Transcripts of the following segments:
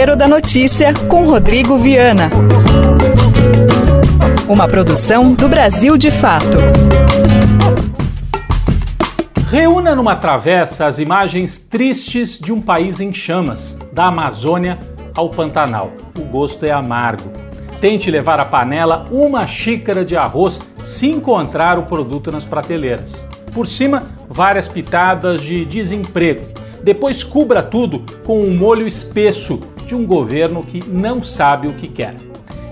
Giro da Notícia com Rodrigo Viana. Uma produção do Brasil de Fato. Reúna numa travessa as imagens tristes de um país em chamas, da Amazônia ao Pantanal. O gosto é amargo. Tente levar à panela uma xícara de arroz se encontrar o produto nas prateleiras. Por cima, várias pitadas de desemprego. Depois cubra tudo com um molho espesso de um governo que não sabe o que quer.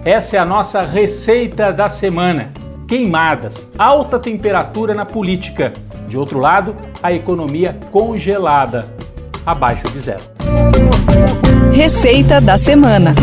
Essa é a nossa receita da semana. Queimadas, alta temperatura na política. De outro lado, a economia congelada, abaixo de zero. Receita da semana.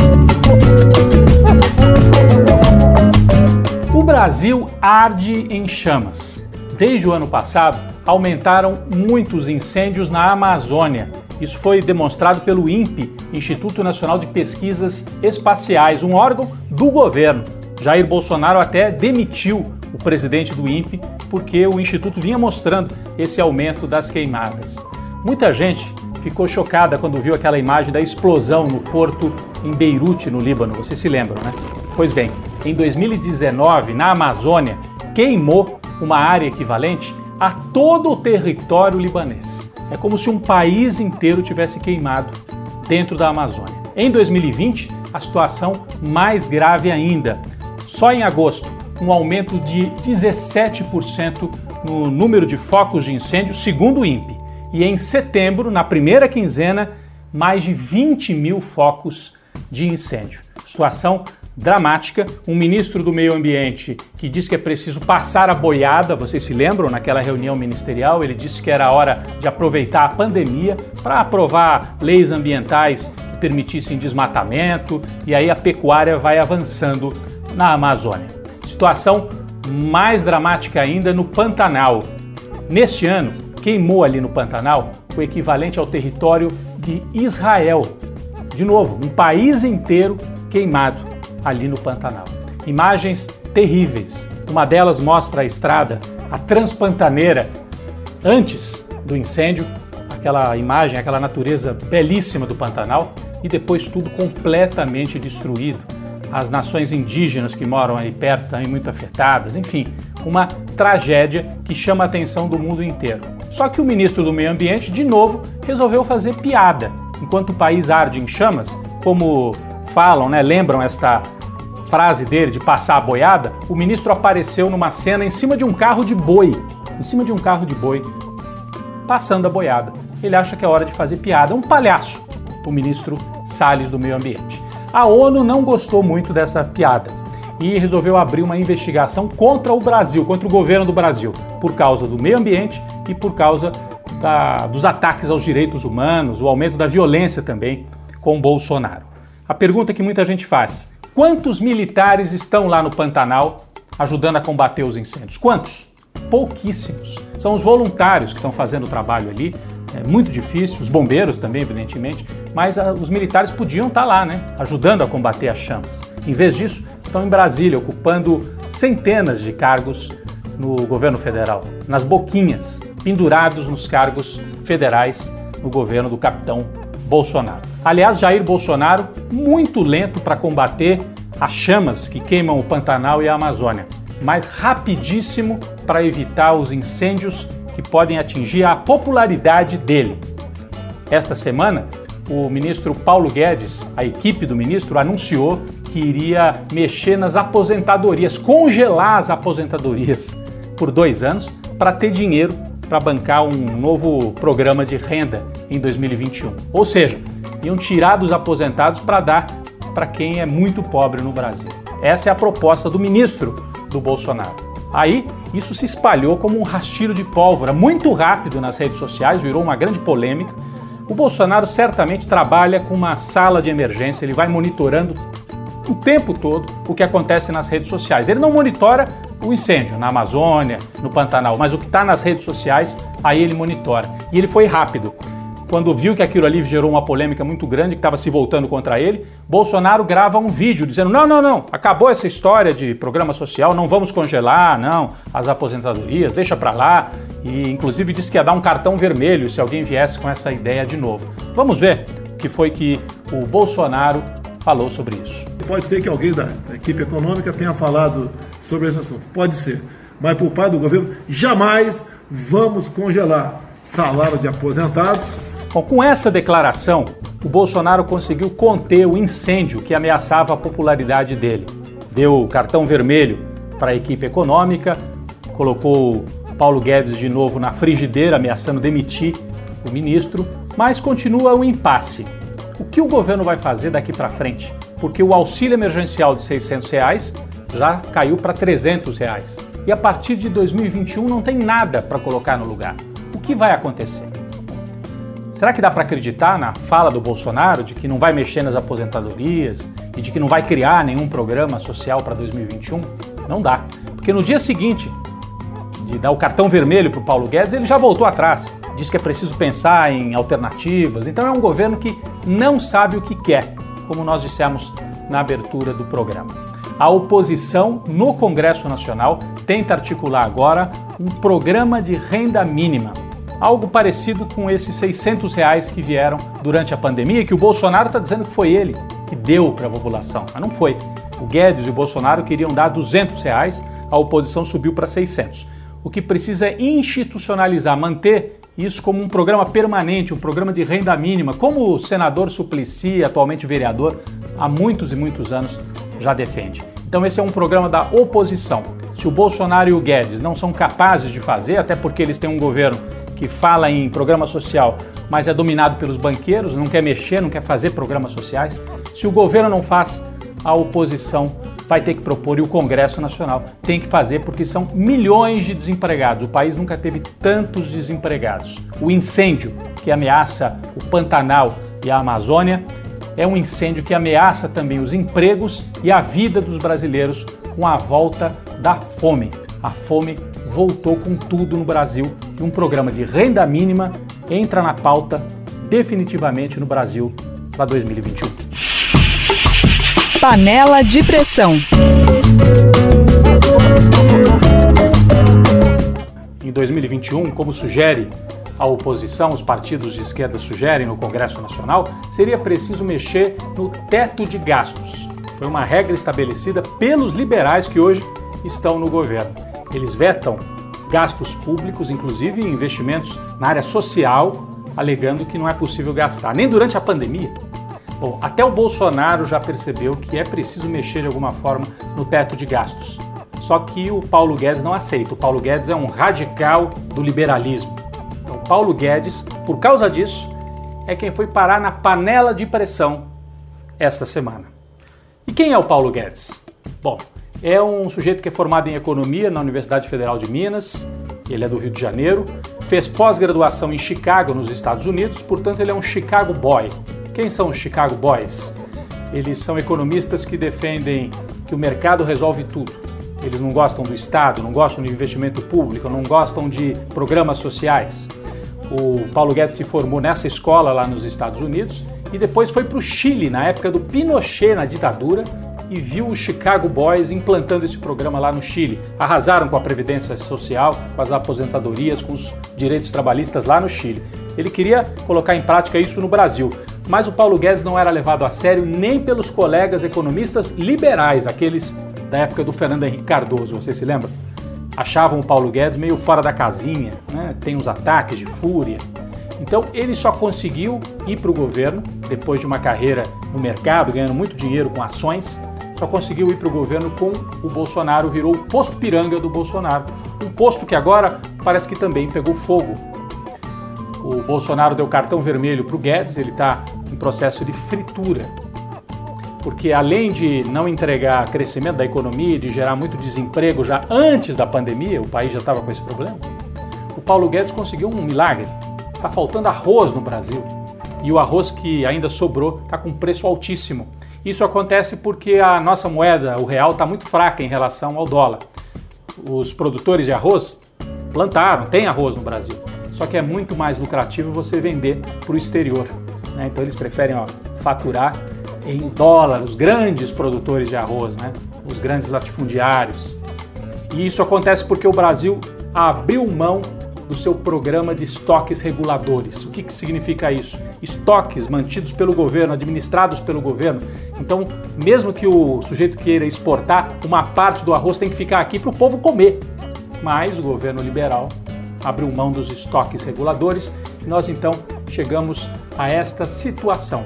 O Brasil arde em chamas. Desde o ano passado, aumentaram muitos incêndios na Amazônia. Isso foi demonstrado pelo INPE, Instituto Nacional de Pesquisas Espaciais, um órgão do governo. Jair Bolsonaro até demitiu o presidente do INPE porque o instituto vinha mostrando esse aumento das queimadas. Muita gente ficou chocada quando viu aquela imagem da explosão no porto em Beirute, no Líbano. Vocês se lembram, né? Pois bem, em 2019, na Amazônia, queimou uma área equivalente a todo o território libanês. É como se um país inteiro tivesse queimado dentro da Amazônia. Em 2020, a situação mais grave ainda. Só em agosto, um aumento de 17% no número de focos de incêndio, segundo o INPE. E em setembro, na primeira quinzena, mais de 20 mil focos de incêndio. Situação dramática. Um ministro do Meio Ambiente que disse que é preciso passar a boiada, vocês se lembram naquela reunião ministerial? Ele disse que era hora de aproveitar a pandemia para aprovar leis ambientais que permitissem desmatamento e aí a pecuária vai avançando na Amazônia. Situação mais dramática ainda no Pantanal. Neste ano, queimou ali no Pantanal o equivalente ao território de Israel. De novo, um país inteiro queimado ali no Pantanal. Imagens terríveis. Uma delas mostra a estrada, a transpantaneira, antes do incêndio, aquela imagem, aquela natureza belíssima do Pantanal, e depois tudo completamente destruído. As nações indígenas que moram aí perto também muito afetadas, enfim, uma tragédia que chama a atenção do mundo inteiro. Só que o ministro do Meio Ambiente, de novo, resolveu fazer piada. Enquanto o país arde em chamas, como falam, né, lembram esta frase dele de passar a boiada, o ministro apareceu numa cena em cima de um carro de boi, em cima de um carro de boi, passando a boiada. Ele acha que é hora de fazer piada, é um palhaço, o ministro Salles do Meio Ambiente. A ONU não gostou muito dessa piada e resolveu abrir uma investigação contra o Brasil, contra o governo do Brasil, por causa do meio ambiente e por causa da, dos ataques aos direitos humanos, o aumento da violência também com Bolsonaro. A pergunta que muita gente faz: quantos militares estão lá no Pantanal ajudando a combater os incêndios? Quantos? Pouquíssimos. São os voluntários que estão fazendo o trabalho ali. É muito difícil, os bombeiros também, evidentemente, mas a, ah, os militares podiam estar lá, né, ajudando a combater as chamas. Em vez disso, estão em Brasília, ocupando centenas de cargos no governo federal, nas boquinhas, pendurados nos cargos federais no governo do capitão Bolsonaro. Aliás, Jair Bolsonaro, muito lento para combater as chamas que queimam o Pantanal e a Amazônia, mas rapidíssimo para evitar os incêndios que podem atingir a popularidade dele. Esta semana, o ministro Paulo Guedes, a equipe do ministro, anunciou que iria mexer nas aposentadorias, congelar as aposentadorias por dois anos para ter dinheiro para bancar um novo programa de renda em 2021. Ou seja, iam tirar dos aposentados para dar para quem é muito pobre no Brasil. Essa é a proposta do ministro do Bolsonaro. Aí, isso se espalhou como um rastilho de pólvora muito rápido nas redes sociais, virou uma grande polêmica. O Bolsonaro certamente trabalha com uma sala de emergência, ele vai monitorando o tempo todo o que acontece nas redes sociais. Ele não monitora o incêndio na Amazônia, no Pantanal, mas o que está nas redes sociais, aí ele monitora. E ele foi rápido. Quando viu que aquilo ali gerou uma polêmica muito grande, que estava se voltando contra ele, Bolsonaro grava um vídeo dizendo: não, não, não, acabou essa história de programa social, não vamos congelar, não, as aposentadorias, deixa para lá. E inclusive disse que ia dar um cartão vermelho se alguém viesse com essa ideia de novo. Vamos ver o que foi que o Bolsonaro falou sobre isso. Pode ser que alguém da equipe econômica tenha falado sobre esse assunto, pode ser. Mas por parte do governo, jamais vamos congelar salário de aposentados. Bom, com essa declaração, o Bolsonaro conseguiu conter o incêndio que ameaçava a popularidade dele. Deu cartão vermelho para a equipe econômica, colocou Paulo Guedes de novo na frigideira, ameaçando demitir o ministro, mas continua o impasse. O que o governo vai fazer daqui para frente? Porque o auxílio emergencial de 600 reais já caiu para 300 reais. E a partir de 2021 não tem nada para colocar no lugar. O que vai acontecer? Será que dá para acreditar na fala do Bolsonaro de que não vai mexer nas aposentadorias e de que não vai criar nenhum programa social para 2021? Não dá. Porque no dia seguinte de dar o cartão vermelho para o Paulo Guedes, ele já voltou atrás. Diz que é preciso pensar em alternativas. Então é um governo que não sabe o que quer, como nós dissemos na abertura do programa. A oposição no Congresso Nacional tenta articular agora um programa de renda mínima, algo parecido com esses 600 reais que vieram durante a pandemia e que o Bolsonaro está dizendo que foi ele que deu para a população, mas não foi. O Guedes e o Bolsonaro queriam dar 200 reais, a oposição subiu para 600. O que precisa é institucionalizar, manter isso como um programa permanente, um programa de renda mínima, como o senador Suplicy, atualmente vereador, há muitos e muitos anos já defende. Então esse é um programa da oposição. Se o Bolsonaro e o Guedes não são capazes de fazer, até porque eles têm um governo que fala em programa social, mas é dominado pelos banqueiros, não quer mexer, não quer fazer programas sociais. Se o governo não faz, a oposição vai ter que propor e o Congresso Nacional tem que fazer porque são milhões de desempregados. O país nunca teve tantos desempregados. O incêndio que ameaça o Pantanal e a Amazônia é um incêndio que ameaça também os empregos e a vida dos brasileiros com a volta da fome. A fome voltou com tudo no Brasil e um programa de renda mínima entra na pauta definitivamente no Brasil para 2021. Panela de pressão. Em 2021, como sugere a oposição, os partidos de esquerda sugerem no Congresso Nacional, seria preciso mexer no teto de gastos. Foi uma regra estabelecida pelos liberais que hoje estão no governo. Eles vetam gastos públicos, inclusive investimentos na área social, alegando que não é possível gastar, nem durante a pandemia. Bom, até o Bolsonaro já percebeu que é preciso mexer de alguma forma no teto de gastos. Só que o Paulo Guedes não aceita. O Paulo Guedes é um radical do liberalismo. Paulo Guedes, por causa disso, é quem foi parar na panela de pressão esta semana. E quem é o Paulo Guedes? Bom, é um sujeito que é formado em economia na Universidade Federal de Minas, ele é do Rio de Janeiro, fez pós-graduação em Chicago, nos Estados Unidos, portanto, ele é um Chicago Boy. Quem são os Chicago Boys? Eles são economistas que defendem que o mercado resolve tudo. Eles não gostam do Estado, não gostam de investimento público, não gostam de programas sociais. O Paulo Guedes se formou nessa escola lá nos Estados Unidos e depois foi para o Chile, na época do Pinochet na ditadura, e viu os Chicago Boys implantando esse programa lá no Chile. Arrasaram com a previdência social, com as aposentadorias, com os direitos trabalhistas lá no Chile. Ele queria colocar em prática isso no Brasil, mas o Paulo Guedes não era levado a sério nem pelos colegas economistas liberais, aqueles da época do Fernando Henrique Cardoso, você se lembra? achavam o Paulo Guedes meio fora da casinha, né? tem uns ataques de fúria. Então ele só conseguiu ir para o governo, depois de uma carreira no mercado, ganhando muito dinheiro com ações, só conseguiu ir para o governo com o Bolsonaro, virou o posto piranga do Bolsonaro. Um posto que agora parece que também pegou fogo. O Bolsonaro deu cartão vermelho para o Guedes, ele está em processo de fritura porque além de não entregar crescimento da economia e de gerar muito desemprego já antes da pandemia, o país já estava com esse problema, o Paulo Guedes conseguiu um milagre. Está faltando arroz no Brasil e o arroz que ainda sobrou está com preço altíssimo. Isso acontece porque a nossa moeda, o real, está muito fraca em relação ao dólar. Os produtores de arroz plantaram, tem arroz no Brasil, só que é muito mais lucrativo você vender para o exterior. Né? Então eles preferem ó, faturar em dólar, os grandes produtores de arroz, né? os grandes latifundiários. E isso acontece porque o Brasil abriu mão do seu programa de estoques reguladores. O que, que significa isso? Estoques mantidos pelo governo, administrados pelo governo. Então, mesmo que o sujeito queira exportar, uma parte do arroz tem que ficar aqui para o povo comer. Mas o governo liberal abriu mão dos estoques reguladores e nós então chegamos a esta situação.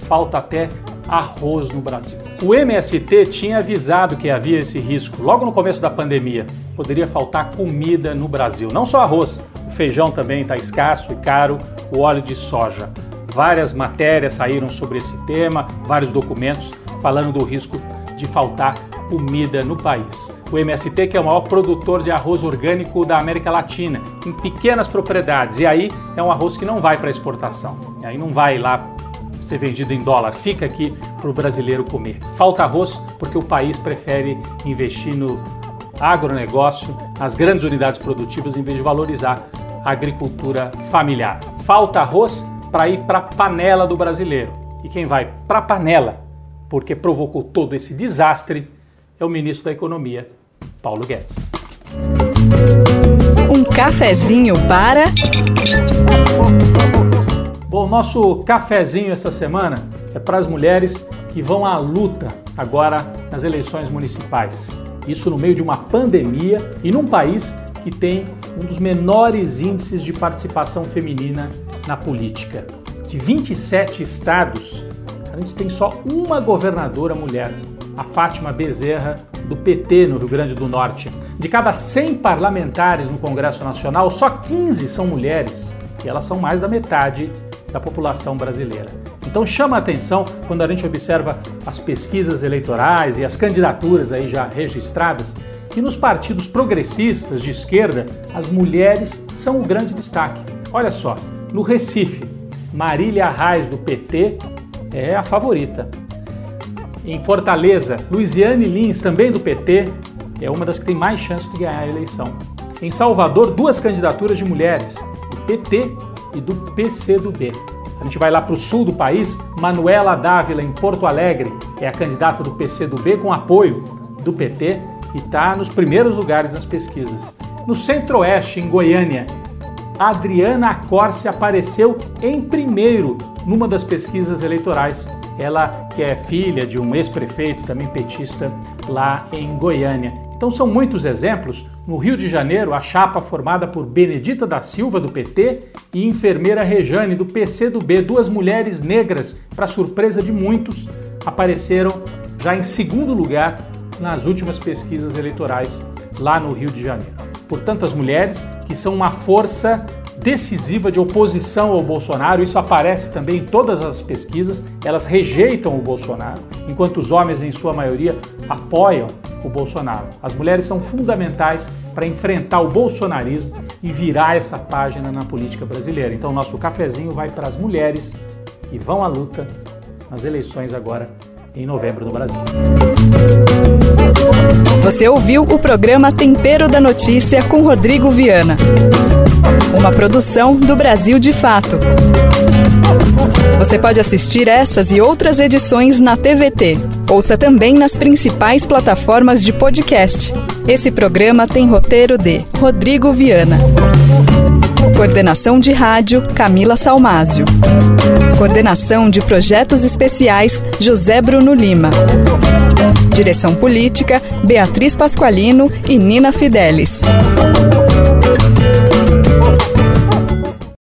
Falta até arroz no Brasil. O MST tinha avisado que havia esse risco logo no começo da pandemia. Poderia faltar comida no Brasil. Não só arroz, o feijão também está escasso e caro, o óleo de soja. Várias matérias saíram sobre esse tema, vários documentos falando do risco de faltar comida no país. O MST, que é o maior produtor de arroz orgânico da América Latina, em pequenas propriedades, e aí é um arroz que não vai para exportação, e aí não vai lá ser vendido em dólar, fica aqui para o brasileiro comer. Falta arroz porque o país prefere investir no agronegócio, nas grandes unidades produtivas, em vez de valorizar a agricultura familiar. Falta arroz para ir para a panela do brasileiro. E quem vai para a panela, porque provocou todo esse desastre, é o ministro da Economia, Paulo Guedes. Um cafezinho para. Bom, nosso cafezinho essa semana é para as mulheres que vão à luta agora nas eleições municipais. Isso no meio de uma pandemia e num país que tem um dos menores índices de participação feminina na política. De 27 estados, a gente tem só uma governadora mulher, a Fátima Bezerra, do PT no Rio Grande do Norte. De cada 100 parlamentares no Congresso Nacional, só 15 são mulheres, e elas são mais da metade da população brasileira. Então chama a atenção quando a gente observa as pesquisas eleitorais e as candidaturas aí já registradas, que nos partidos progressistas de esquerda as mulheres são o grande destaque. Olha só, no Recife, Marília Reis do PT é a favorita. Em Fortaleza, Luiziane Lins, também do PT, é uma das que tem mais chance de ganhar a eleição. Em Salvador, duas candidaturas de mulheres, do PT e do PCdoB. A gente vai lá para o sul do país, Manuela Dávila, em Porto Alegre, é a candidata do PCdoB com apoio do PT e está nos primeiros lugares nas pesquisas. No centro-oeste, em Goiânia, Adriana Corse apareceu em primeiro numa das pesquisas eleitorais. Ela que é filha de um ex-prefeito, também petista, lá em Goiânia. Então são muitos exemplos. No Rio de Janeiro, a chapa formada por Benedita da Silva, do PT, e enfermeira Rejane, do PCdoB, duas mulheres negras, para surpresa de muitos, apareceram já em segundo lugar nas últimas pesquisas eleitorais lá no Rio de Janeiro. Portanto, as mulheres, que são uma força decisiva de oposição ao Bolsonaro. Isso aparece também em todas as pesquisas. Elas rejeitam o Bolsonaro, enquanto os homens, em sua maioria, apoiam o Bolsonaro. As mulheres são fundamentais para enfrentar o bolsonarismo e virar essa página na política brasileira. Então, nosso cafezinho vai para as mulheres que vão à luta nas eleições agora em novembro no Brasil. Você ouviu o programa Tempero da Notícia com Rodrigo Viana. Uma produção do Brasil de Fato. Você pode assistir essas e outras edições na TVT. Ouça também nas principais plataformas de podcast. Esse programa tem roteiro de Rodrigo Viana. Coordenação de rádio Camila Salmásio. Coordenação de projetos especiais José Bruno Lima. Direção política Beatriz Pasqualino e Nina Fidelis.